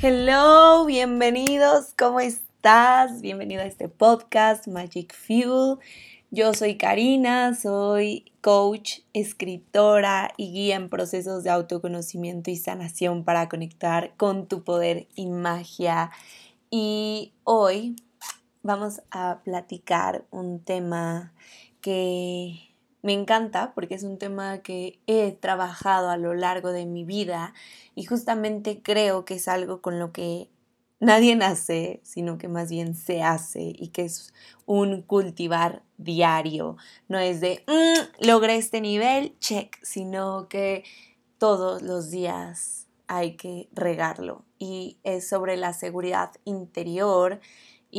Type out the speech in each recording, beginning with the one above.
Hello, bienvenidos, ¿cómo estás? Bienvenido a este podcast Magic Fuel. Yo soy Karina, soy coach, escritora y guía en procesos de autoconocimiento y sanación para conectar con tu poder y magia. Y hoy vamos a platicar un tema que me encanta porque es un tema que he trabajado a lo largo de mi vida y justamente creo que es algo con lo que nadie nace, sino que más bien se hace y que es un cultivar diario. No es de, mm, logré este nivel, check, sino que todos los días hay que regarlo. Y es sobre la seguridad interior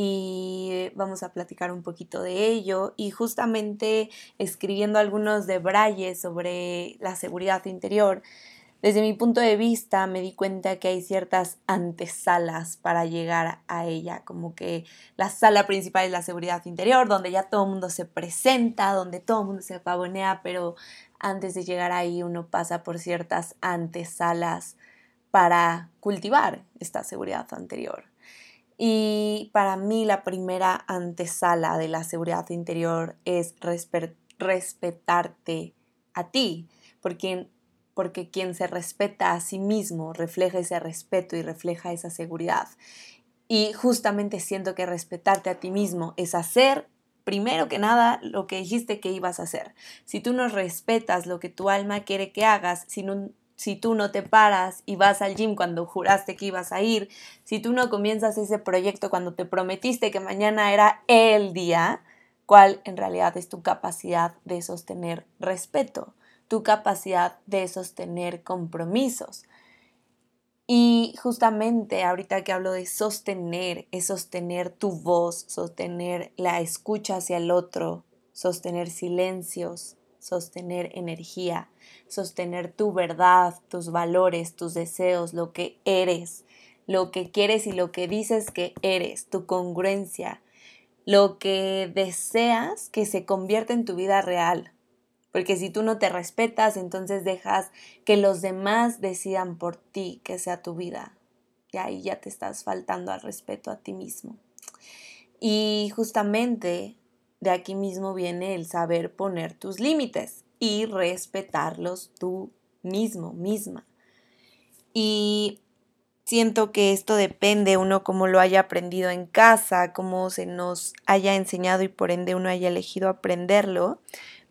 y vamos a platicar un poquito de ello y justamente escribiendo algunos de Braille sobre la seguridad interior. Desde mi punto de vista me di cuenta que hay ciertas antesalas para llegar a ella, como que la sala principal es la seguridad interior, donde ya todo el mundo se presenta, donde todo el mundo se pavonea, pero antes de llegar ahí uno pasa por ciertas antesalas para cultivar esta seguridad anterior. Y para mí la primera antesala de la seguridad interior es respetarte a ti, porque, porque quien se respeta a sí mismo refleja ese respeto y refleja esa seguridad. Y justamente siento que respetarte a ti mismo es hacer primero que nada lo que dijiste que ibas a hacer. Si tú no respetas lo que tu alma quiere que hagas, si no, si tú no te paras y vas al gym cuando juraste que ibas a ir, si tú no comienzas ese proyecto cuando te prometiste que mañana era el día, cuál en realidad es tu capacidad de sostener respeto, tu capacidad de sostener compromisos. Y justamente ahorita que hablo de sostener, es sostener tu voz, sostener la escucha hacia el otro, sostener silencios, sostener energía, sostener tu verdad, tus valores, tus deseos, lo que eres, lo que quieres y lo que dices que eres, tu congruencia, lo que deseas que se convierta en tu vida real. Porque si tú no te respetas, entonces dejas que los demás decidan por ti que sea tu vida. Y ahí ya te estás faltando al respeto a ti mismo. Y justamente de aquí mismo viene el saber poner tus límites y respetarlos tú mismo, misma. Y siento que esto depende uno cómo lo haya aprendido en casa, cómo se nos haya enseñado y por ende uno haya elegido aprenderlo,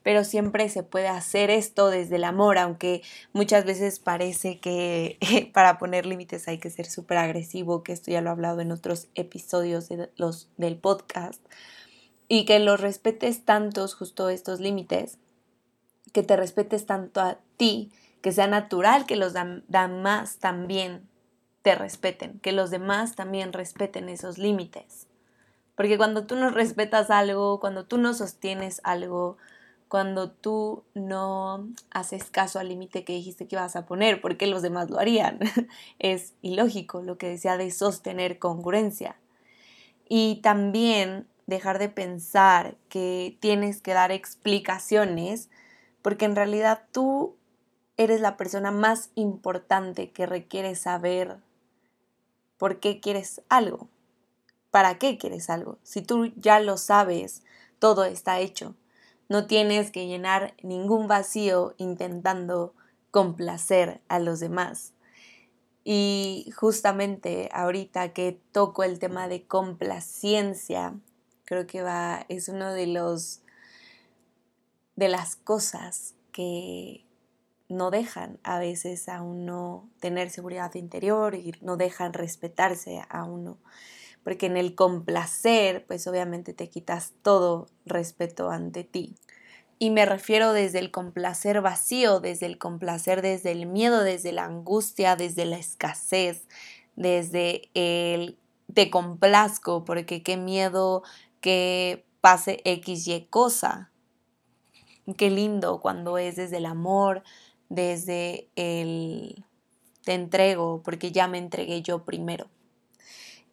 pero siempre se puede hacer esto desde el amor, aunque muchas veces parece que para poner límites hay que ser súper agresivo, que esto ya lo he hablado en otros episodios de los, del podcast y que los respetes tantos justo estos límites, que te respetes tanto a ti, que sea natural que los demás también te respeten, que los demás también respeten esos límites. Porque cuando tú no respetas algo, cuando tú no sostienes algo, cuando tú no haces caso al límite que dijiste que ibas a poner, porque los demás lo harían. es ilógico lo que decía de sostener congruencia. Y también dejar de pensar que tienes que dar explicaciones, porque en realidad tú eres la persona más importante que requiere saber por qué quieres algo, para qué quieres algo. Si tú ya lo sabes, todo está hecho. No tienes que llenar ningún vacío intentando complacer a los demás. Y justamente ahorita que toco el tema de complacencia, Creo que va, es uno de los de las cosas que no dejan a veces a uno tener seguridad interior y no dejan respetarse a uno. Porque en el complacer, pues obviamente te quitas todo respeto ante ti. Y me refiero desde el complacer vacío, desde el complacer desde el miedo, desde la angustia, desde la escasez, desde el te complazco porque qué miedo que pase X, Y cosa. Qué lindo cuando es desde el amor, desde el te entrego, porque ya me entregué yo primero.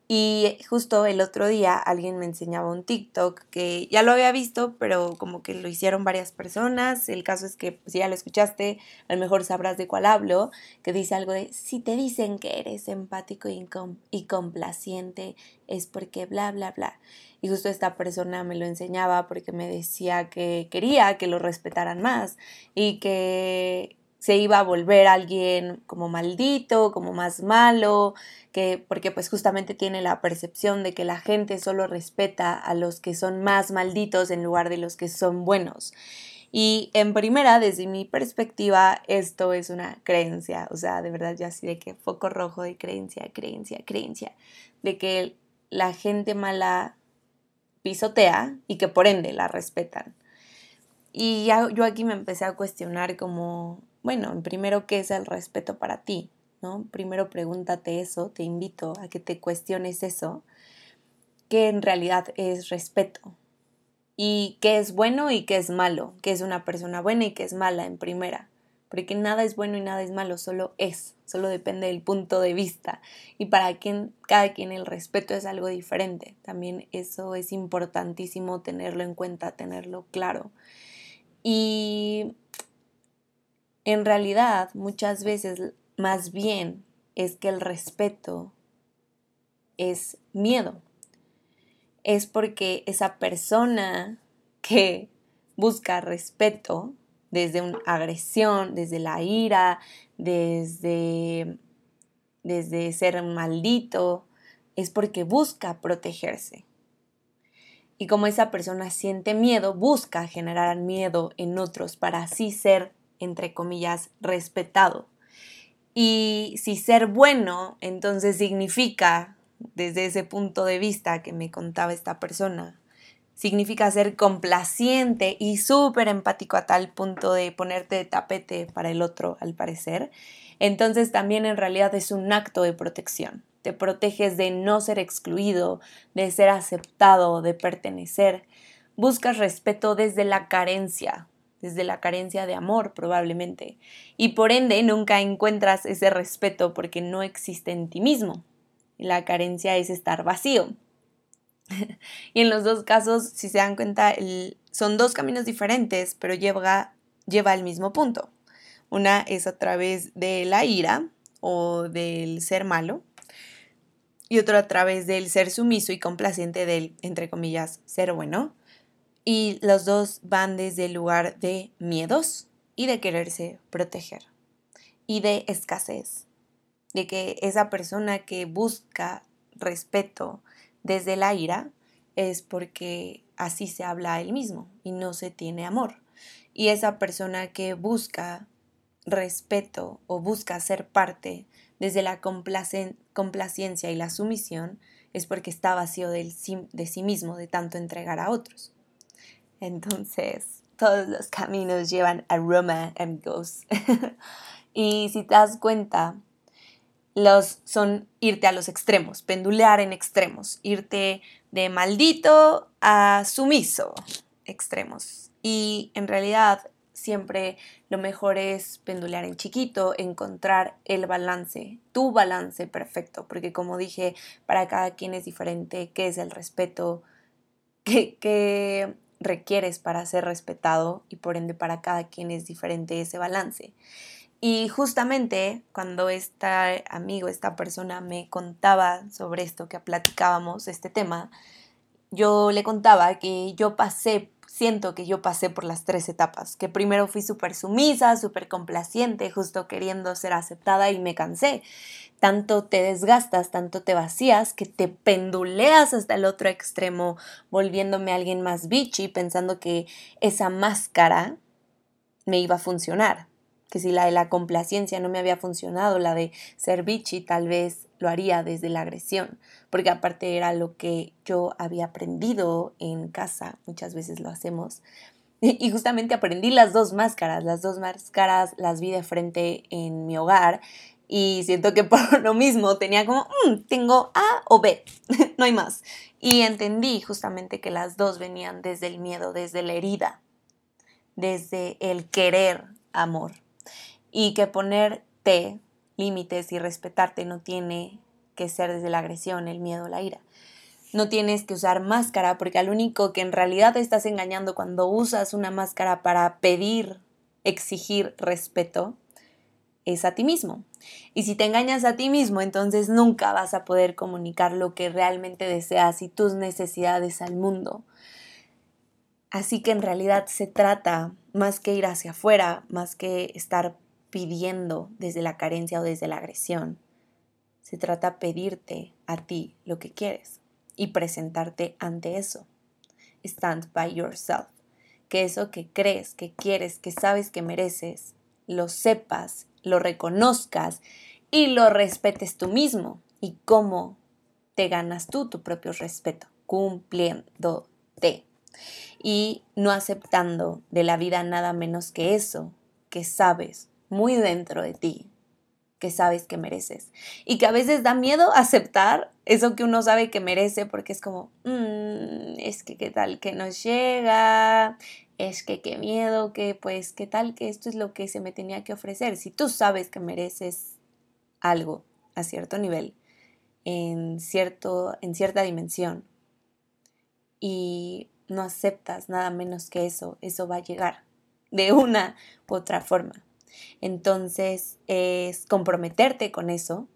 Y justo el otro día alguien me enseñaba un TikTok que ya lo había visto, pero como que lo hicieron varias personas. El caso es que pues, si ya lo escuchaste, a lo mejor sabrás de cuál hablo, que dice algo de, si te dicen que eres empático y, y complaciente, es porque bla, bla, bla. Y justo esta persona me lo enseñaba porque me decía que quería que lo respetaran más y que se iba a volver alguien como maldito, como más malo, que porque pues justamente tiene la percepción de que la gente solo respeta a los que son más malditos en lugar de los que son buenos. Y en primera, desde mi perspectiva, esto es una creencia, o sea, de verdad ya así de que foco rojo de creencia, creencia, creencia, de que la gente mala pisotea y que por ende la respetan. Y ya yo aquí me empecé a cuestionar como, bueno, primero, ¿qué es el respeto para ti? ¿No? Primero pregúntate eso, te invito a que te cuestiones eso, qué en realidad es respeto y qué es bueno y qué es malo, qué es una persona buena y qué es mala en primera, porque nada es bueno y nada es malo, solo es, solo depende del punto de vista y para quien, cada quien el respeto es algo diferente, también eso es importantísimo tenerlo en cuenta, tenerlo claro. Y en realidad, muchas veces, más bien, es que el respeto es miedo. Es porque esa persona que busca respeto desde una agresión, desde la ira, desde, desde ser maldito, es porque busca protegerse. Y como esa persona siente miedo, busca generar miedo en otros para así ser entre comillas, respetado. Y si ser bueno, entonces significa, desde ese punto de vista que me contaba esta persona, significa ser complaciente y súper empático a tal punto de ponerte de tapete para el otro, al parecer, entonces también en realidad es un acto de protección. Te proteges de no ser excluido, de ser aceptado, de pertenecer. Buscas respeto desde la carencia, desde la carencia de amor probablemente, y por ende nunca encuentras ese respeto porque no existe en ti mismo. La carencia es estar vacío. y en los dos casos, si se dan cuenta, son dos caminos diferentes, pero lleva, lleva al mismo punto. Una es a través de la ira o del ser malo, y otro a través del ser sumiso y complaciente del, entre comillas, ser bueno y los dos van desde el lugar de miedos y de quererse proteger y de escasez, de que esa persona que busca respeto desde la ira es porque así se habla a él mismo y no se tiene amor. Y esa persona que busca respeto o busca ser parte desde la complacencia y la sumisión es porque está vacío de sí mismo de tanto entregar a otros. Entonces, todos los caminos llevan a Roma, amigos. y si te das cuenta, los son irte a los extremos, pendulear en extremos, irte de maldito a sumiso, extremos. Y en realidad siempre lo mejor es pendulear en chiquito, encontrar el balance, tu balance perfecto, porque como dije, para cada quien es diferente, qué es el respeto, qué, qué requieres para ser respetado y por ende para cada quien es diferente ese balance. Y justamente cuando este amigo, esta persona me contaba sobre esto que platicábamos, este tema, yo le contaba que yo pasé, siento que yo pasé por las tres etapas, que primero fui súper sumisa, súper complaciente, justo queriendo ser aceptada y me cansé tanto te desgastas, tanto te vacías, que te penduleas hasta el otro extremo, volviéndome alguien más bichi, pensando que esa máscara me iba a funcionar. Que si la de la complacencia no me había funcionado, la de ser bichi tal vez lo haría desde la agresión, porque aparte era lo que yo había aprendido en casa, muchas veces lo hacemos. Y justamente aprendí las dos máscaras, las dos máscaras las vi de frente en mi hogar y siento que por lo mismo tenía como, mm, tengo A o B, no hay más. Y entendí justamente que las dos venían desde el miedo, desde la herida, desde el querer amor. Y que ponerte límites y respetarte no tiene que ser desde la agresión, el miedo, la ira. No tienes que usar máscara porque al único que en realidad te estás engañando cuando usas una máscara para pedir, exigir respeto, es a ti mismo. Y si te engañas a ti mismo, entonces nunca vas a poder comunicar lo que realmente deseas y tus necesidades al mundo. Así que en realidad se trata más que ir hacia afuera, más que estar pidiendo desde la carencia o desde la agresión. Se trata pedirte a ti lo que quieres y presentarte ante eso. Stand by yourself. Que eso que crees, que quieres, que sabes que mereces, lo sepas lo reconozcas y lo respetes tú mismo. ¿Y cómo te ganas tú tu propio respeto? Cumpliéndote. Y no aceptando de la vida nada menos que eso que sabes muy dentro de ti, que sabes que mereces. Y que a veces da miedo aceptar eso que uno sabe que merece porque es como, mm, es que qué tal que nos llega, es que qué miedo, que pues qué tal que esto es lo que se me tenía que ofrecer. Si tú sabes que mereces algo a cierto nivel, en, cierto, en cierta dimensión, y no aceptas nada menos que eso, eso va a llegar de una u otra forma. Entonces es comprometerte con eso,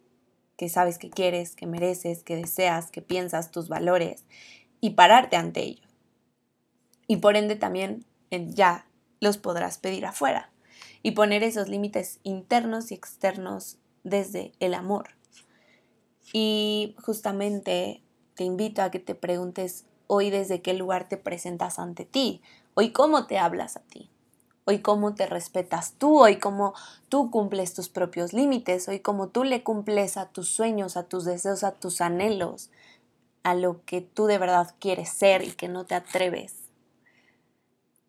que sabes que quieres, que mereces, que deseas, que piensas tus valores y pararte ante ello. Y por ende también ya los podrás pedir afuera y poner esos límites internos y externos desde el amor. Y justamente te invito a que te preguntes hoy desde qué lugar te presentas ante ti, hoy cómo te hablas a ti, hoy cómo te respetas tú, hoy cómo tú cumples tus propios límites, hoy cómo tú le cumples a tus sueños, a tus deseos, a tus anhelos, a lo que tú de verdad quieres ser y que no te atreves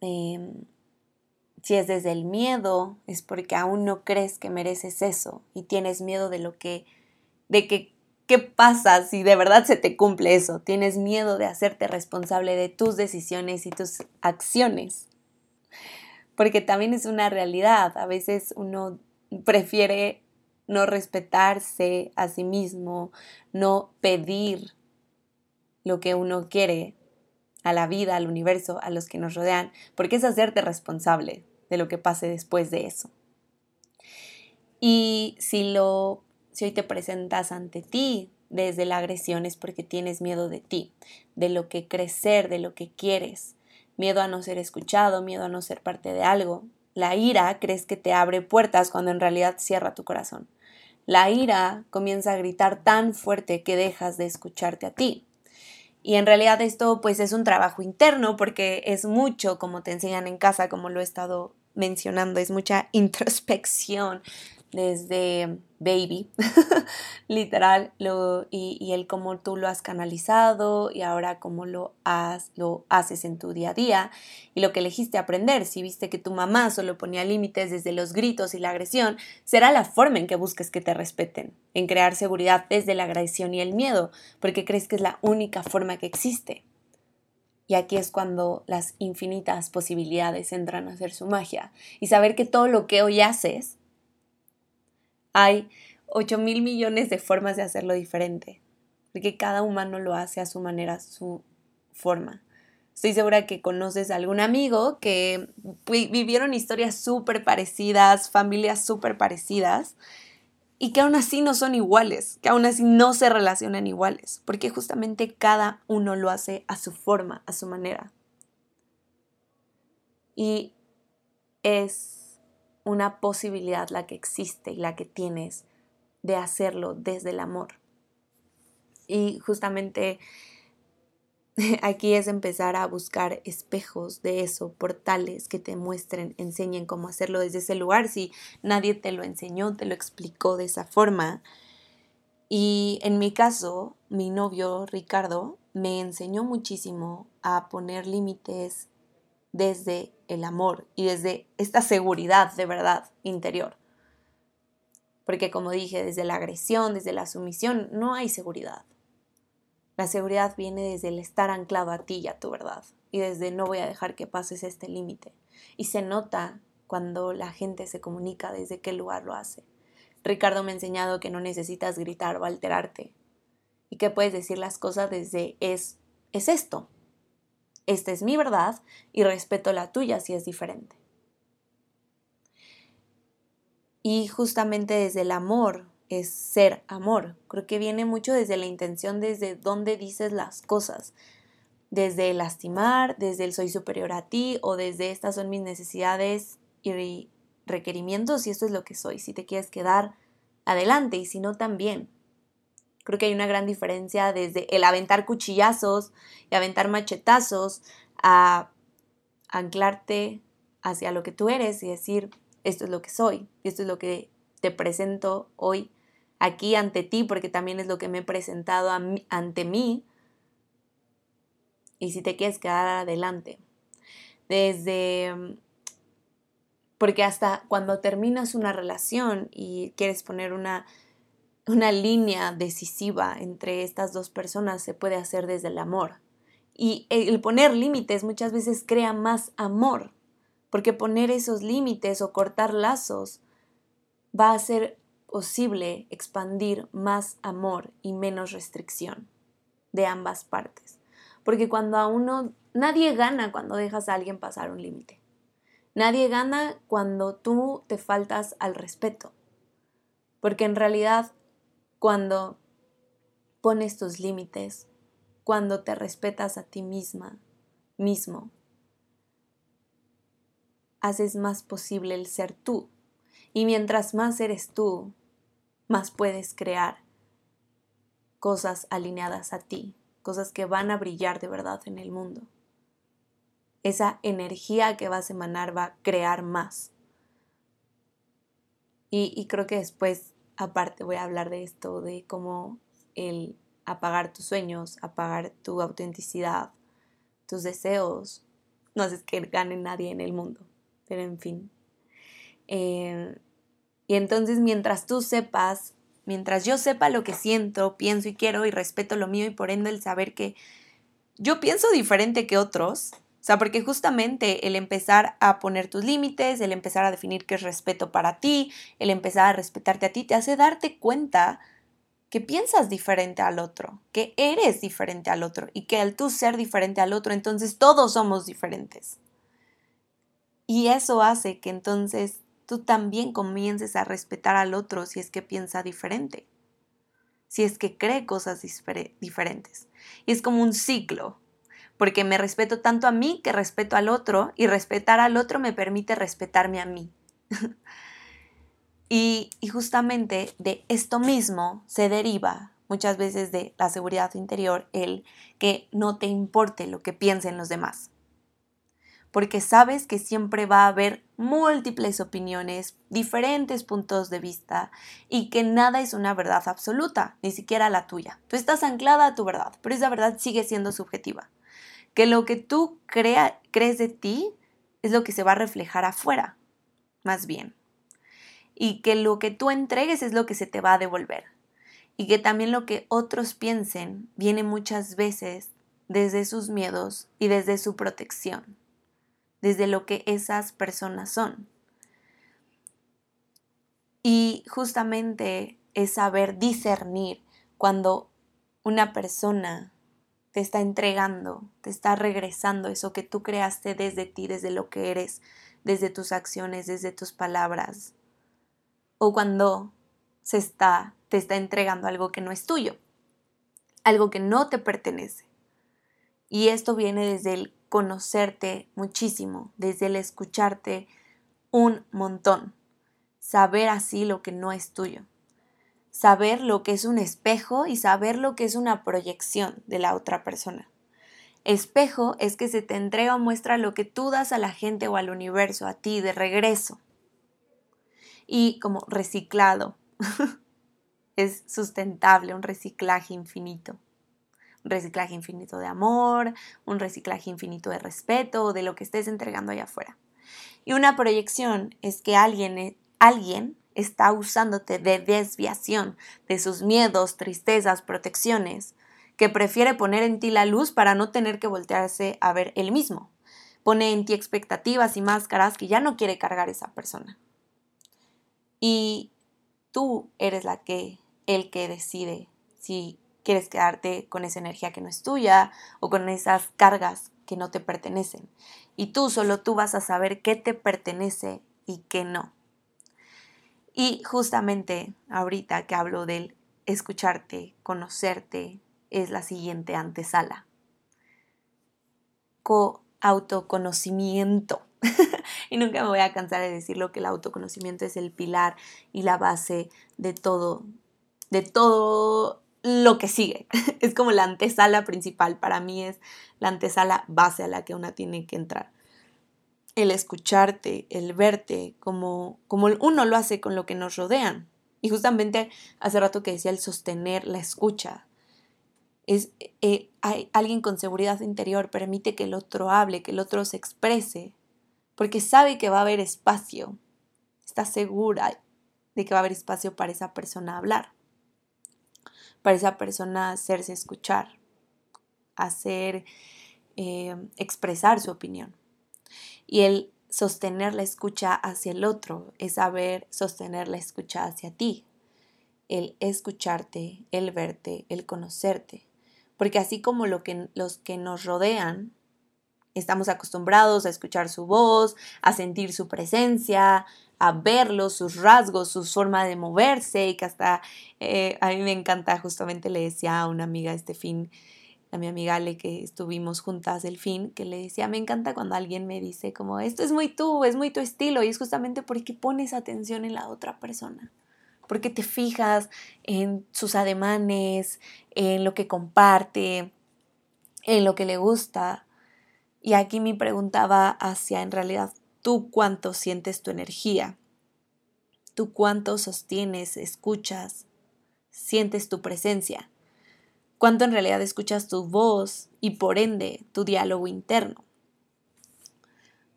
Em, si es desde el miedo, es porque aún no crees que mereces eso y tienes miedo de lo que, de que, ¿qué pasa si de verdad se te cumple eso? Tienes miedo de hacerte responsable de tus decisiones y tus acciones. Porque también es una realidad. A veces uno prefiere no respetarse a sí mismo, no pedir lo que uno quiere a la vida, al universo, a los que nos rodean, porque es hacerte responsable de lo que pase después de eso. Y si lo si hoy te presentas ante ti desde la agresión es porque tienes miedo de ti, de lo que crecer, de lo que quieres, miedo a no ser escuchado, miedo a no ser parte de algo. La ira crees que te abre puertas cuando en realidad cierra tu corazón. La ira comienza a gritar tan fuerte que dejas de escucharte a ti. Y en realidad esto pues es un trabajo interno porque es mucho como te enseñan en casa, como lo he estado mencionando, es mucha introspección desde baby, literal, y, y, el cómo tú lo has canalizado y ahora cómo lo, has, lo haces en tu día a día y lo que elegiste aprender. Si viste que tu mamá solo ponía límites desde los gritos y la agresión, será la forma en que busques que te respeten, en crear seguridad desde la agresión y el miedo, porque crees que es la única forma que existe. Y aquí es cuando las infinitas posibilidades entran a hacer su magia y saber que todo lo que hoy haces hay 8 mil millones de formas de hacerlo diferente, porque cada humano lo hace a su manera, su forma. Estoy segura que conoces a algún amigo que vivieron historias súper parecidas, familias súper parecidas, y que aún así no son iguales, que aún así no se relacionan iguales, porque justamente cada uno lo hace a su forma, a su manera. Y es una posibilidad la que existe y la que tienes de hacerlo desde el amor. Y justamente aquí es empezar a buscar espejos de eso, portales que te muestren, enseñen cómo hacerlo desde ese lugar. Si nadie te lo enseñó, te lo explicó de esa forma. Y en mi caso, mi novio Ricardo me enseñó muchísimo a poner límites desde el amor y desde esta seguridad de verdad interior. Porque como dije, desde la agresión, desde la sumisión, no hay seguridad. La seguridad viene desde el estar anclado a ti y a tu verdad y desde no voy a dejar que pases este límite. Y se nota cuando la gente se comunica desde qué lugar lo hace. Ricardo me ha enseñado que no necesitas gritar o alterarte y que puedes decir las cosas desde es, es esto. Esta es mi verdad y respeto la tuya si es diferente. Y justamente desde el amor es ser amor. Creo que viene mucho desde la intención, desde dónde dices las cosas. Desde lastimar, desde el soy superior a ti o desde estas son mis necesidades y requerimientos y esto es lo que soy. Si te quieres quedar, adelante y si no, también. Creo que hay una gran diferencia desde el aventar cuchillazos y aventar machetazos a anclarte hacia lo que tú eres y decir, esto es lo que soy, y esto es lo que te presento hoy aquí ante ti, porque también es lo que me he presentado ante mí. Y si te quieres quedar adelante. Desde... Porque hasta cuando terminas una relación y quieres poner una, una línea decisiva entre estas dos personas, se puede hacer desde el amor. Y el poner límites muchas veces crea más amor porque poner esos límites o cortar lazos va a hacer posible expandir más amor y menos restricción de ambas partes. Porque cuando a uno, nadie gana cuando dejas a alguien pasar un límite. Nadie gana cuando tú te faltas al respeto. Porque en realidad, cuando pones tus límites, cuando te respetas a ti misma, mismo, haces más posible el ser tú. Y mientras más eres tú, más puedes crear cosas alineadas a ti, cosas que van a brillar de verdad en el mundo. Esa energía que vas a emanar va a crear más. Y, creo que después, aparte, voy a hablar de esto, de cómo el apagar tus sueños, apagar tu autenticidad, tus deseos, no haces que gane nadie en el mundo pero en fin. Eh, y entonces mientras tú sepas, mientras yo sepa lo que siento, pienso y quiero y respeto lo mío y por ende el saber que yo pienso diferente que otros, o sea, porque justamente el empezar a poner tus límites, el empezar a definir qué es respeto para ti, el empezar a respetarte a ti, te hace darte cuenta que piensas diferente al otro, que eres diferente al otro y que al tú ser diferente al otro, entonces todos somos diferentes. Y eso hace que entonces tú también comiences a respetar al otro si es que piensa diferente, si es que cree cosas diferentes. Y es como un ciclo, porque me respeto tanto a mí que respeto al otro y respetar al otro me permite respetarme a mí. y, y justamente de esto mismo se deriva muchas veces de la seguridad interior el que no te importe lo que piensen los demás porque sabes que siempre va a haber múltiples opiniones, diferentes puntos de vista y que nada es una verdad absoluta, ni siquiera la tuya. Tú estás anclada a tu verdad, pero esa verdad sigue siendo subjetiva. Que lo que tú crees de ti es lo que se va a reflejar afuera, más bien. Y que lo que tú entregues es lo que se te va a devolver. Y que también lo que otros piensen viene muchas veces desde sus miedos y desde su protección desde lo que esas personas son. Y justamente es saber discernir cuando una persona te está entregando, te está regresando eso que tú creaste desde ti, desde lo que eres, desde tus acciones, desde tus palabras. O cuando se está, te está entregando algo que no es tuyo, algo que no te pertenece. Y esto viene desde el conocerte muchísimo, desde el escucharte un montón, saber así lo que no es tuyo, saber lo que es un espejo y saber lo que es una proyección de la otra persona. Espejo es que se te entrega o muestra lo que tú das a la gente o al universo, a ti, de regreso. Y como reciclado, es sustentable, un reciclaje infinito un reciclaje infinito de amor, un reciclaje infinito de respeto, de lo que estés entregando allá afuera. Y una proyección es que alguien, alguien está usándote de desviación de sus miedos, tristezas, protecciones, que prefiere poner en ti la luz para no tener que voltearse a ver él mismo. Pone en ti expectativas y máscaras que ya no quiere cargar esa persona. Y tú eres la que, el que decide si quieres quedarte con esa energía que no es tuya o con esas cargas que no te pertenecen. Y tú, solo tú vas a saber qué te pertenece y qué no. Y justamente ahorita que hablo del escucharte, conocerte, es la siguiente antesala. Co-autoconocimiento. y nunca me voy a cansar de decirlo que el autoconocimiento es el pilar y la base de todo, de todo lo que sigue. Es como la antesala principal. Para mí es la antesala base a la que una tiene que entrar. El escucharte, el verte, como, como uno lo hace con lo que nos rodean. Y justamente hace rato que decía el sostener la escucha. Es, eh, alguien con seguridad interior permite que el otro hable, que el otro se exprese, porque sabe que va a haber espacio. Está segura de que va a haber espacio para esa persona hablar para esa persona hacerse escuchar, hacer eh, expresar su opinión. Y el sostener la escucha hacia el otro es saber sostener la escucha hacia ti, el escucharte, el verte, el conocerte. Porque así como lo que, los que nos rodean, estamos acostumbrados a escuchar su voz, a sentir su presencia, a verlos, sus rasgos, su forma de moverse y que hasta eh, a mí me encanta, justamente le decía a una amiga este fin, a mi amiga Ale que estuvimos juntas el fin, que le decía, me encanta cuando alguien me dice como, esto es muy tú, es muy tu estilo y es justamente porque pones atención en la otra persona porque te fijas en sus ademanes, en lo que comparte, en lo que le gusta. Y aquí mi pregunta va hacia en realidad tú cuánto sientes tu energía, tú cuánto sostienes, escuchas, sientes tu presencia, cuánto en realidad escuchas tu voz y por ende tu diálogo interno.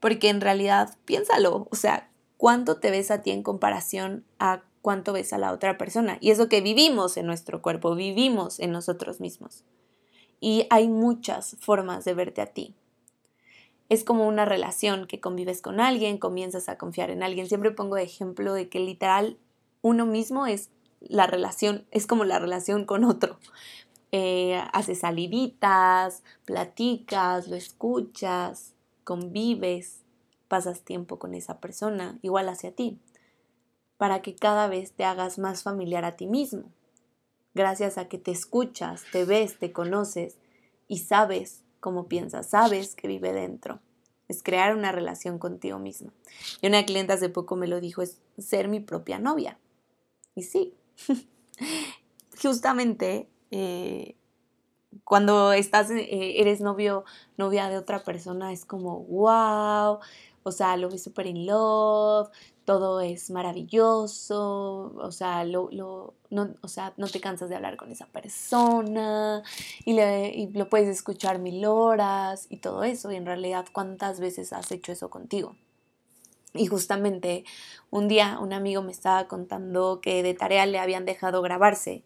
Porque en realidad, piénsalo, o sea, cuánto te ves a ti en comparación a cuánto ves a la otra persona. Y eso que vivimos en nuestro cuerpo, vivimos en nosotros mismos. Y hay muchas formas de verte a ti es como una relación que convives con alguien, comienzas a confiar en alguien. Siempre pongo ejemplo de que literal uno mismo es la relación, es como la relación con otro. Eh, haces saliditas, platicas, lo escuchas, convives, pasas tiempo con esa persona, igual hacia ti, para que cada vez te hagas más familiar a ti mismo. Gracias a que te escuchas, te ves, te conoces y sabes cómo piensas, sabes que vive dentro. Es crear una relación contigo misma. Y una clienta hace poco me lo dijo, es ser mi propia novia. Y sí, justamente eh, cuando estás, eh, eres novio, novia de otra persona, es como, wow, o sea, lo ves súper in love, todo es maravilloso, o sea, lo, lo, no, o sea, no te cansas de hablar con esa persona y, le, y lo puedes escuchar mil horas y todo eso. Y en realidad, ¿cuántas veces has hecho eso contigo? Y justamente un día un amigo me estaba contando que de tarea le habían dejado grabarse,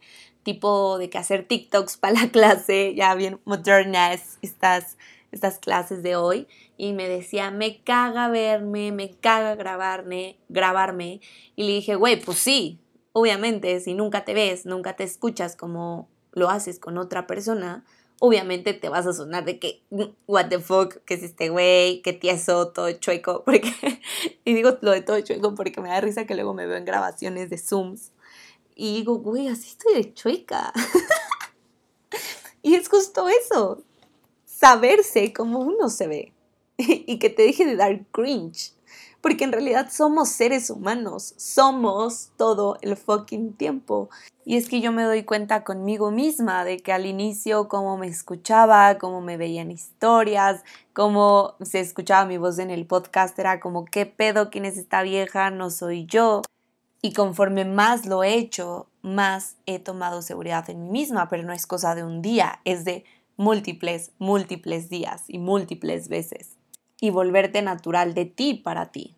tipo de que hacer TikToks para la clase, ya bien modernas estas, estas clases de hoy y me decía, me caga verme, me caga grabarme, grabarme. Y le dije, güey, pues sí, obviamente, si nunca te ves, nunca te escuchas como lo haces con otra persona, obviamente te vas a sonar de que, what the fuck, que es este güey, que tieso, todo chueco, porque, y digo lo de todo chueco porque me da risa que luego me veo en grabaciones de Zooms y digo, güey, así estoy de chueca. y es justo eso, saberse como uno se ve. y que te deje de dar cringe. Porque en realidad somos seres humanos, somos todo el fucking tiempo. Y es que yo me doy cuenta conmigo misma de que al inicio como me escuchaba, como me veían historias, como se escuchaba mi voz en el podcast, era como, ¿qué pedo? ¿Quién es esta vieja? No soy yo. Y conforme más lo he hecho, más he tomado seguridad en mí misma, pero no es cosa de un día, es de múltiples, múltiples días y múltiples veces y volverte natural de ti para ti.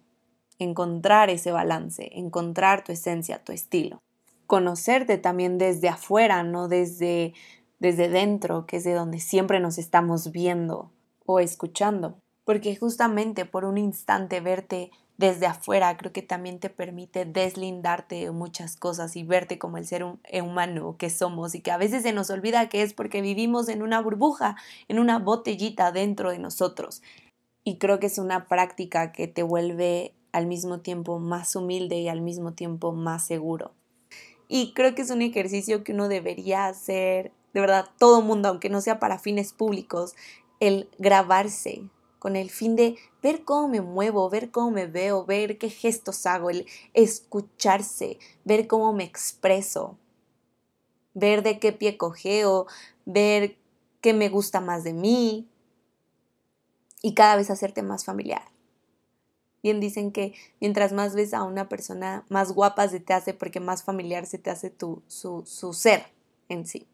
Encontrar ese balance, encontrar tu esencia, tu estilo. Conocerte también desde afuera, no desde, desde dentro, que es de donde siempre nos estamos viendo o escuchando. Porque justamente por un instante verte desde afuera, creo que también te permite deslindarte de muchas cosas y verte como el ser eh, humano que somos y que a veces se nos olvida que es porque vivimos en una burbuja, en una botellita dentro de nosotros. Y creo que es una práctica que te vuelve al mismo tiempo más humilde y al mismo tiempo más seguro. Y creo que es un ejercicio que uno debería hacer, de verdad, todo mundo, aunque no sea para fines públicos, el grabarse con el fin de ver cómo me muevo, ver cómo me veo, ver qué gestos hago, el escucharse, ver cómo me expreso, ver de qué pie cogeo, ver qué me gusta más de mí y cada vez hacerte más familiar. Bien dicen que mientras más ves a una persona, más guapa se te hace porque más familiar se te hace tu, su, su ser en sí.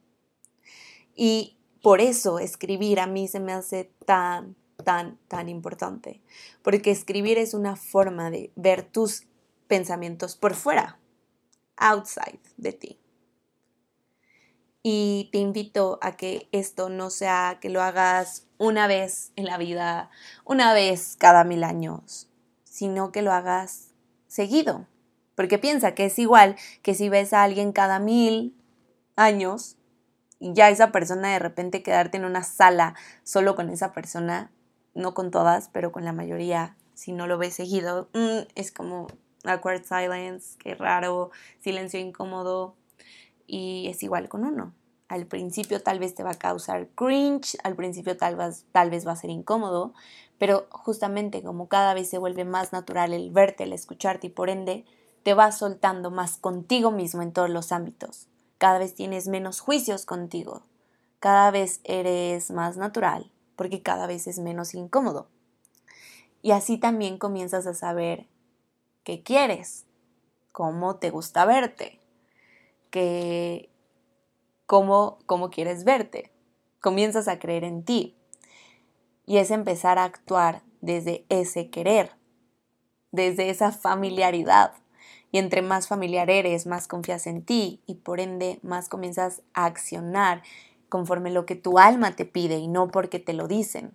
Y por eso escribir a mí se me hace tan, tan, tan importante. Porque escribir es una forma de ver tus pensamientos por fuera, outside de ti. Y te invito a que esto no sea que lo hagas una vez en la vida, una vez cada mil años, sino que lo hagas seguido. Porque piensa que es igual que si ves a alguien cada mil años y ya esa persona de repente quedarte en una sala solo con esa persona, no con todas, pero con la mayoría, si no lo ves seguido, mm, es como awkward silence, qué raro, silencio incómodo. Y es igual con uno. Al principio tal vez te va a causar cringe, al principio tal vez, tal vez va a ser incómodo, pero justamente como cada vez se vuelve más natural el verte, el escucharte y por ende te vas soltando más contigo mismo en todos los ámbitos. Cada vez tienes menos juicios contigo. Cada vez eres más natural porque cada vez es menos incómodo. Y así también comienzas a saber qué quieres, cómo te gusta verte, que, cómo, cómo quieres verte. Comienzas a creer en ti, y es empezar a actuar desde ese querer, desde esa familiaridad. Y entre más familiar eres, más confías en ti y por ende más comienzas a accionar conforme lo que tu alma te pide y no porque te lo dicen.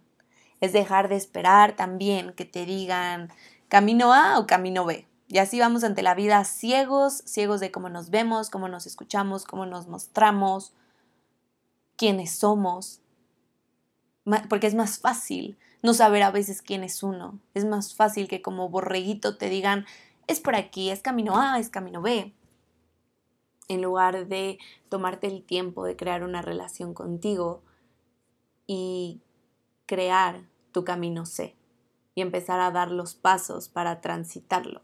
Es dejar de esperar también que te digan camino A o camino B. Y así vamos ante la vida ciegos, ciegos de cómo nos vemos, cómo nos escuchamos, cómo nos mostramos, quiénes somos, porque es más fácil no saber a veces quién es uno. Es más fácil que como borreguito te digan, es por aquí, es camino A, es camino B. En lugar de tomarte el tiempo de crear una relación contigo y crear tu camino C y empezar a dar los pasos para transitarlo.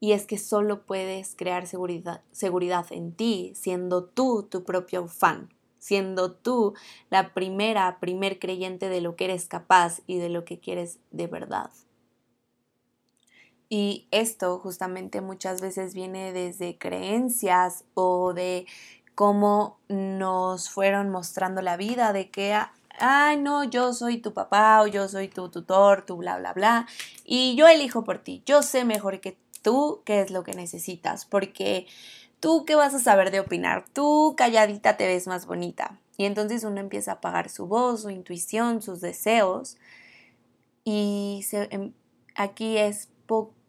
Y es que solo puedes crear seguridad, seguridad en ti siendo tú tu propio fan siendo tú la primera, primer creyente de lo que eres capaz y de lo que quieres de verdad. Y esto justamente muchas veces viene desde creencias o de cómo nos fueron mostrando la vida, de que, ay, no, yo soy tu papá o yo soy tu tutor, tu bla, bla, bla, y yo elijo por ti, yo sé mejor que tú qué es lo que necesitas, porque ¿Tú qué vas a saber de opinar? Tú calladita te ves más bonita. Y entonces uno empieza a apagar su voz, su intuición, sus deseos. Y em, aquí es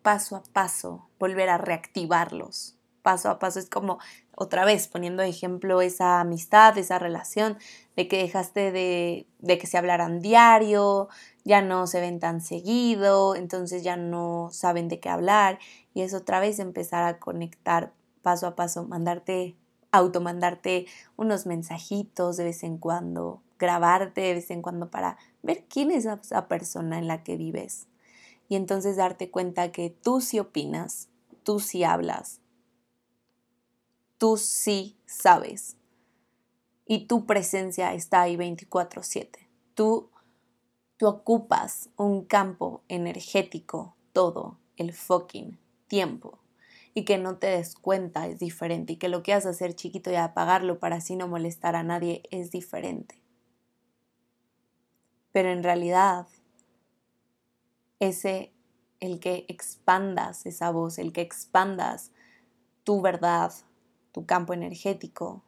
paso a paso volver a reactivarlos. Paso a paso es como otra vez poniendo ejemplo esa amistad, esa relación de que dejaste de, de que se hablaran diario, ya no se ven tan seguido, entonces ya no saben de qué hablar y es otra vez empezar a conectar paso a paso, mandarte, automandarte unos mensajitos de vez en cuando, grabarte de vez en cuando para ver quién es esa persona en la que vives. Y entonces darte cuenta que tú sí opinas, tú sí hablas, tú sí sabes. Y tu presencia está ahí 24/7. Tú, tú ocupas un campo energético todo el fucking tiempo y que no te des cuenta es diferente y que lo que haces hacer chiquito y apagarlo para así no molestar a nadie es diferente. Pero en realidad, ese, el que expandas esa voz, el que expandas tu verdad, tu campo energético,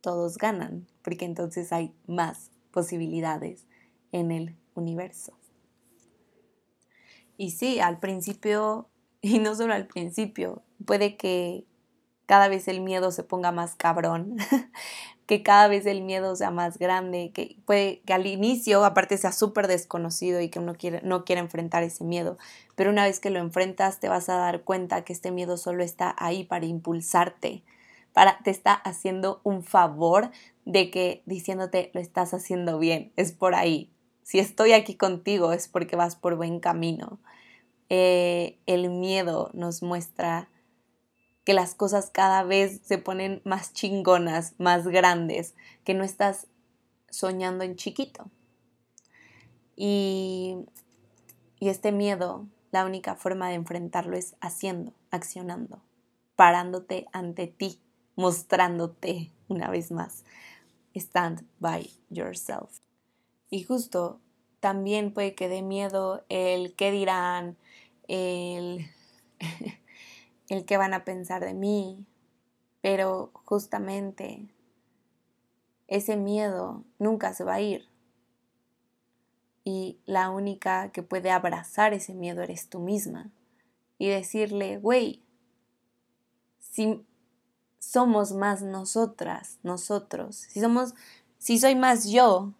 todos ganan, porque entonces hay más posibilidades en el universo. Y sí, al principio, y no solo al principio, puede que cada vez el miedo se ponga más cabrón, que cada vez el miedo sea más grande, que puede que al inicio aparte sea súper desconocido y que uno quiere, no quiere enfrentar ese miedo, pero una vez que lo enfrentas te vas a dar cuenta que este miedo solo está ahí para impulsarte, para te está haciendo un favor de que diciéndote lo estás haciendo bien, es por ahí. Si estoy aquí contigo es porque vas por buen camino. Eh, el miedo nos muestra que las cosas cada vez se ponen más chingonas, más grandes, que no estás soñando en chiquito. Y, y este miedo, la única forma de enfrentarlo es haciendo, accionando, parándote ante ti, mostrándote una vez más. Stand by yourself. Y justo también puede que dé miedo el qué dirán, el el que van a pensar de mí, pero justamente ese miedo nunca se va a ir. Y la única que puede abrazar ese miedo eres tú misma y decirle, güey, si somos más nosotras, nosotros, si somos, si soy más yo,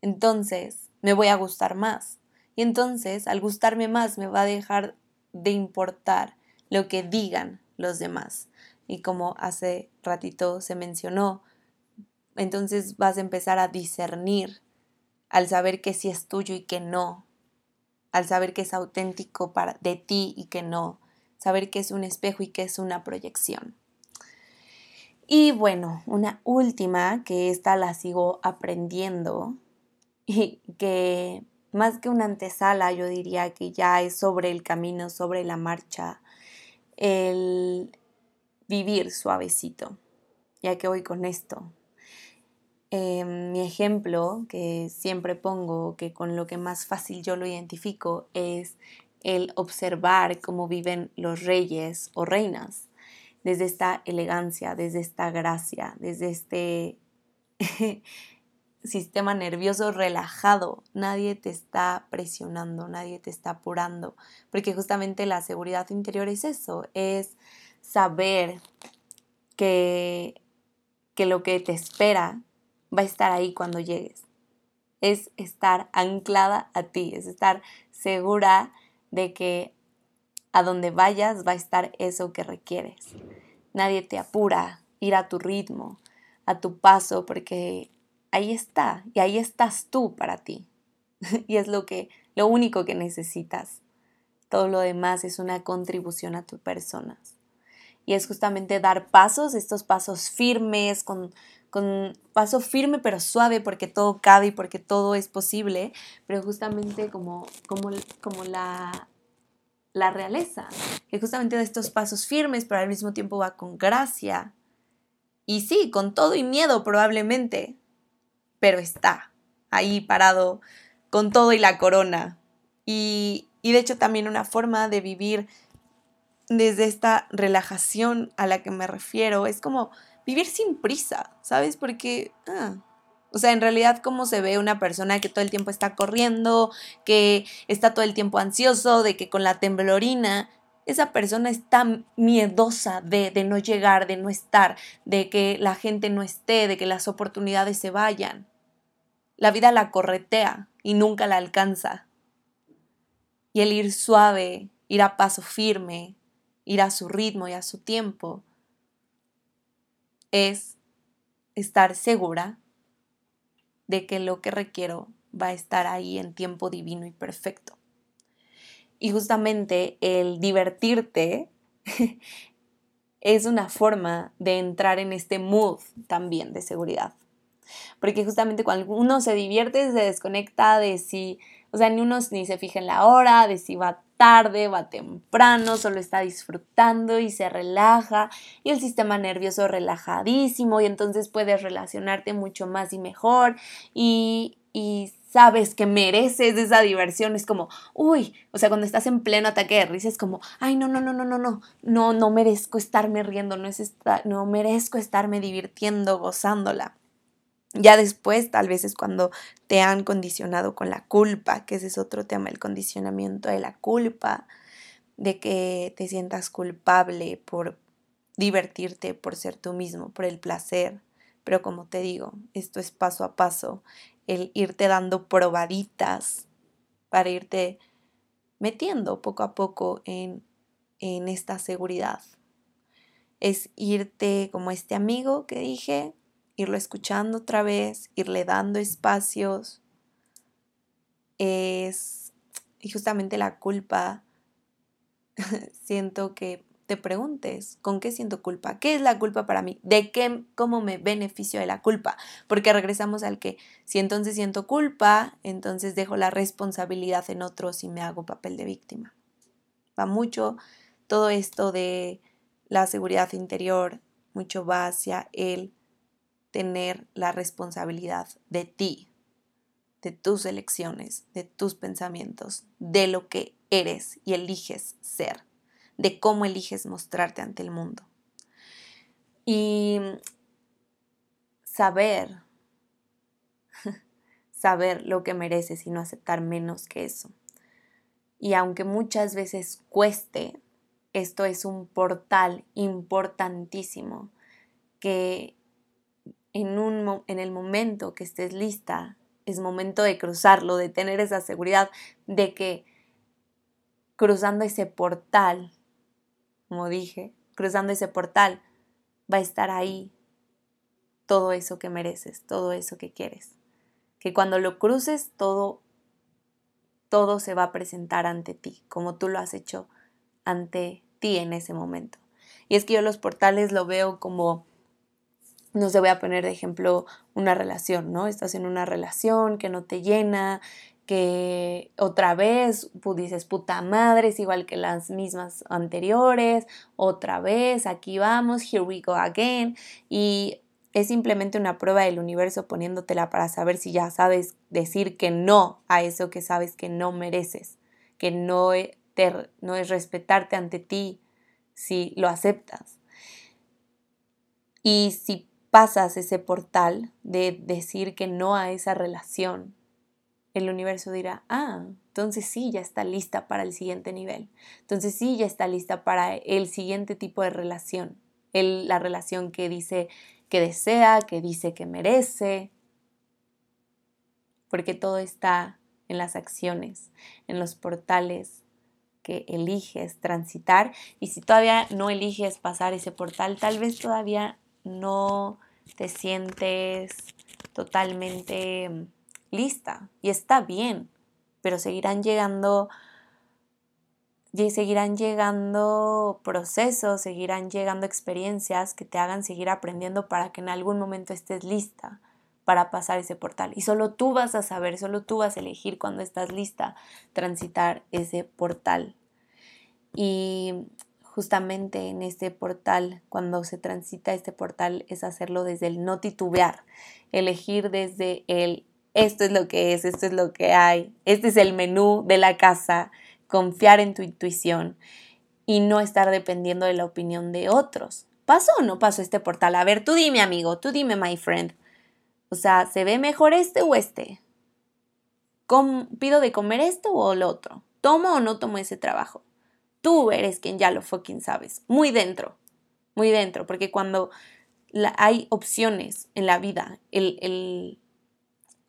entonces me voy a gustar más. Y entonces, al gustarme más, me va a dejar de importar lo que digan los demás. Y como hace ratito se mencionó, entonces vas a empezar a discernir al saber que sí es tuyo y que no, al saber que es auténtico para, de ti y que no, saber que es un espejo y que es una proyección. Y bueno, una última, que esta la sigo aprendiendo y que más que una antesala, yo diría que ya es sobre el camino, sobre la marcha, el vivir suavecito. Ya que voy con esto. Em, mi ejemplo que siempre pongo, que con lo que más fácil yo lo identifico, es el observar cómo viven los reyes o reinas, desde esta elegancia, desde esta gracia, desde este sistema nervioso relajado, nadie te está presionando, nadie te está apurando, porque justamente la seguridad interior es eso, es saber que, que lo que te espera va a estar ahí cuando llegues, es estar anclada a ti, es estar segura de que a donde vayas va a estar eso que requieres. Nadie te apura, ir a tu ritmo, a tu paso, porque ahí está y ahí estás tú para ti. y es lo que lo único que necesitas. Todo lo demás es una contribución a tus personas. Y es justamente dar pasos, estos pasos firmes, con, con paso firme pero suave porque todo cabe y porque todo es posible, pero justamente como, como, como la, la realeza, que justamente da estos pasos firmes pero al mismo tiempo va con gracia. Y sí, con todo y miedo probablemente, pero está ahí parado con todo y la corona. Y, de hecho también una forma de vivir desde esta relajación a la que me refiero es como vivir sin prisa, ¿sabes? Porque, ah, o sea, en realidad cómo se ve una persona que todo el tiempo está corriendo, que está todo el tiempo ansioso, de que con la temblorina, esa persona está miedosa de, de no llegar, de no estar, de que la gente no esté, de que las oportunidades se vayan. La vida la corretea y nunca la alcanza. Y el ir suave, ir a paso firme, ir a su ritmo y a su tiempo, es estar segura de que lo que requiero va a estar ahí en tiempo divino y perfecto. Y justamente el divertirte es una forma de entrar en este mood también de seguridad porque justamente cuando uno se divierte se desconecta de si, o sea, ni uno ni se fija en la hora, de si va tarde, va temprano, solo está disfrutando y se relaja y el sistema nervioso relajadísimo y entonces puedes relacionarte mucho más y mejor y, y sabes que mereces esa diversión, es como, uy, o sea, cuando estás en pleno ataque de risa es como, ay, no, no, no, no, no, no, no, no merezco estarme riendo, no, es esta, no merezco estarme divirtiendo, gozándola. Ya después, tal vez es cuando te han condicionado con la culpa, que ese es otro tema, el condicionamiento de la culpa, de que te sientas culpable por divertirte, por ser tú mismo, por el placer. Pero como te digo, esto es paso a paso, el irte dando probaditas para irte metiendo poco a poco en, en esta seguridad. Es irte como este amigo que dije, irlo escuchando otra vez, irle dando espacios. Es, y justamente la culpa, siento que te preguntes, ¿con qué siento culpa? ¿Qué es la culpa para mí? ¿De qué, cómo me beneficio de la culpa? Porque regresamos al que si entonces siento culpa, entonces dejo la responsabilidad en otros y me hago papel de víctima. Va mucho todo esto de la seguridad interior, mucho va hacia el tener la responsabilidad de ti, de tus elecciones, de tus pensamientos, de lo que eres y eliges ser de cómo eliges mostrarte ante el mundo. Y saber, saber lo que mereces y no aceptar menos que eso. Y aunque muchas veces cueste, esto es un portal importantísimo que en, un, en el momento que estés lista, es momento de cruzarlo, de tener esa seguridad de que cruzando ese portal como dije, cruzando ese portal, va a estar ahí todo eso que mereces, todo eso que quieres. Que cuando lo cruces, todo, todo se va a presentar ante ti, como tú lo has hecho ante ti en ese momento. Y es que yo los portales lo veo como, no se voy a poner de ejemplo una relación, ¿no? Estás en una relación que no te llena, que otra vez pues, dices, puta madre, es igual que las mismas anteriores, otra vez, aquí vamos, here we go again, y es simplemente una prueba del universo poniéndotela para saber si ya sabes decir que no a eso que sabes que no mereces, que no, e, no es respetarte ante ti si lo aceptas. Y si pasas ese portal de decir que no a esa relación, el universo dirá, ah, entonces sí, ya está lista para el siguiente nivel. Entonces sí, ya está lista para el siguiente tipo de relación. la relación que dice que desea, que dice que merece. Porque todo está en las acciones, en los portales que eliges transitar. Y si todavía no eliges pasar ese portal, tal vez todavía no te sientes totalmente lista y está bien, pero seguirán llegando seguirán llegando procesos, seguirán llegando experiencias que te hagan seguir aprendiendo para que en algún momento estés lista para pasar ese portal. Y solo tú vas a saber, solo tú vas a elegir cuando estás lista transitar ese portal. Y justamente en este portal, cuando se transita este portal, es hacerlo desde el no titubear, elegir desde el esto es lo que es, esto es lo que hay, este es el menú de la casa, confiar en tu intuición y no estar dependiendo de la opinión de otros. ¿Pasó o no pasó este portal? A ver, tú dime, amigo, tú dime, my friend. O sea, ¿se ve mejor este o este? ¿Pido de comer esto o lo otro? ¿Tomo o no tomo ese trabajo? Tú eres quien ya lo fucking sabes. Muy dentro. Muy dentro. Porque cuando hay opciones en la vida, el, el,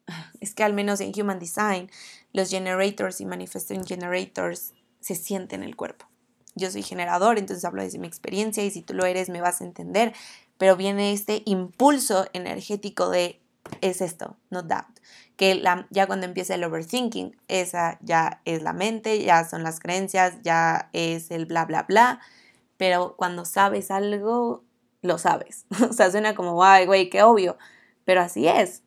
es que al menos en Human Design, los generators y manifesting generators se sienten en el cuerpo. Yo soy generador, entonces hablo desde mi experiencia y si tú lo eres me vas a entender, pero viene este impulso energético de es esto, no doubt. Que ya cuando empieza el overthinking, esa ya es la mente, ya son las creencias, ya es el bla, bla, bla. Pero cuando sabes algo, lo sabes. o sea, suena como, ay, güey, qué obvio. Pero así es.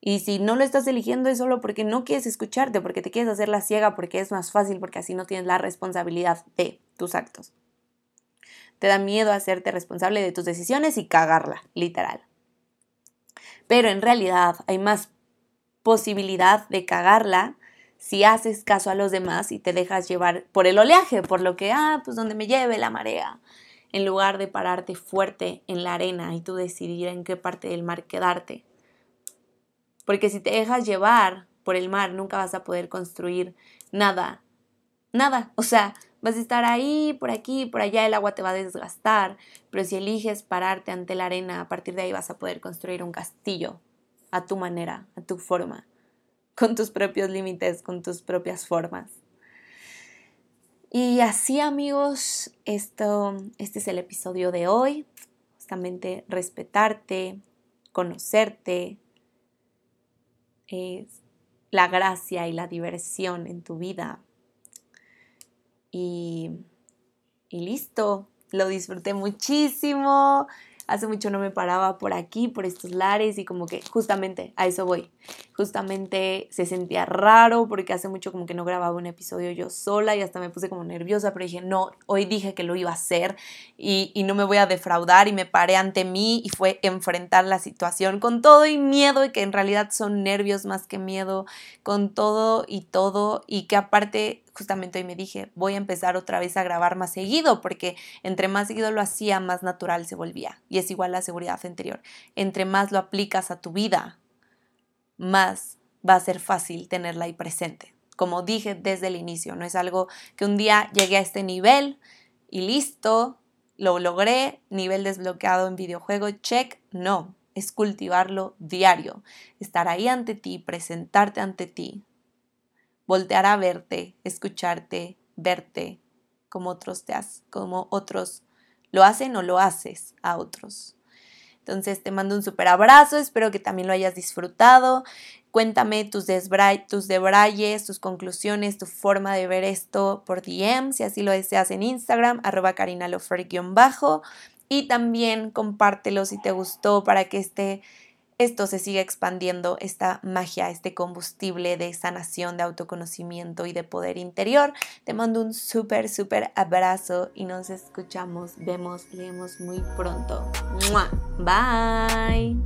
Y si no lo estás eligiendo es solo porque no quieres escucharte, porque te quieres hacer la ciega, porque es más fácil, porque así no tienes la responsabilidad de tus actos. Te da miedo hacerte responsable de tus decisiones y cagarla, literal. Pero en realidad hay más posibilidad de cagarla si haces caso a los demás y te dejas llevar por el oleaje, por lo que, ah, pues donde me lleve la marea, en lugar de pararte fuerte en la arena y tú decidir en qué parte del mar quedarte Porque si te dejas llevar por el mar, nunca vas a poder construir nada. Nada. O sea, vas a estar ahí, por aquí, por allá, el agua te va a desgastar. Pero si eliges pararte ante la arena, a partir de ahí vas a poder construir un castillo a tu manera, a tu forma, con tus propios límites, con tus propias formas. Y así amigos, esto, este es el episodio de hoy. Justamente respetarte, conocerte, es la gracia y la diversión en tu vida. Y listo, lo disfruté muchísimo hace mucho no me paraba por aquí, por estos lares y como que justamente a eso voy. Justamente se sentía raro porque hace mucho como que no grababa un episodio yo sola y hasta me puse como nerviosa, pero dije, no, hoy dije que lo iba a hacer y, y no me voy a defraudar y me paré ante mí y fue enfrentar la situación con todo y miedo y que en realidad son nervios más que miedo, con todo y todo y que aparte justamente hoy me dije, voy a empezar otra vez a grabar más seguido, porque entre más seguido lo hacía, más natural se volvía. Y es igual la seguridad anterior. Entre más lo aplicas a tu vida, más va a ser fácil tenerla ahí presente. Como dije desde el inicio, no es algo que un día llegué a este nivel y listo, lo logré, nivel desbloqueado en videojuego, check, no, es cultivarlo diario, estar ahí ante ti, presentarte ante ti, voltear a verte, escucharte, verte como otros te como otros lo hacen o lo haces a otros. Entonces te mando un súper abrazo, espero que también lo hayas disfrutado. Cuéntame tus, tus debrayes, tus conclusiones, tu forma de ver esto por DM, si así lo deseas en Instagram, arroba bajo Y también compártelo si te gustó para que este esto se sigue expandiendo, esta magia, este combustible de sanación, de autoconocimiento y de poder interior. Te mando un súper, súper abrazo y nos escuchamos, vemos, leemos muy pronto. Bye.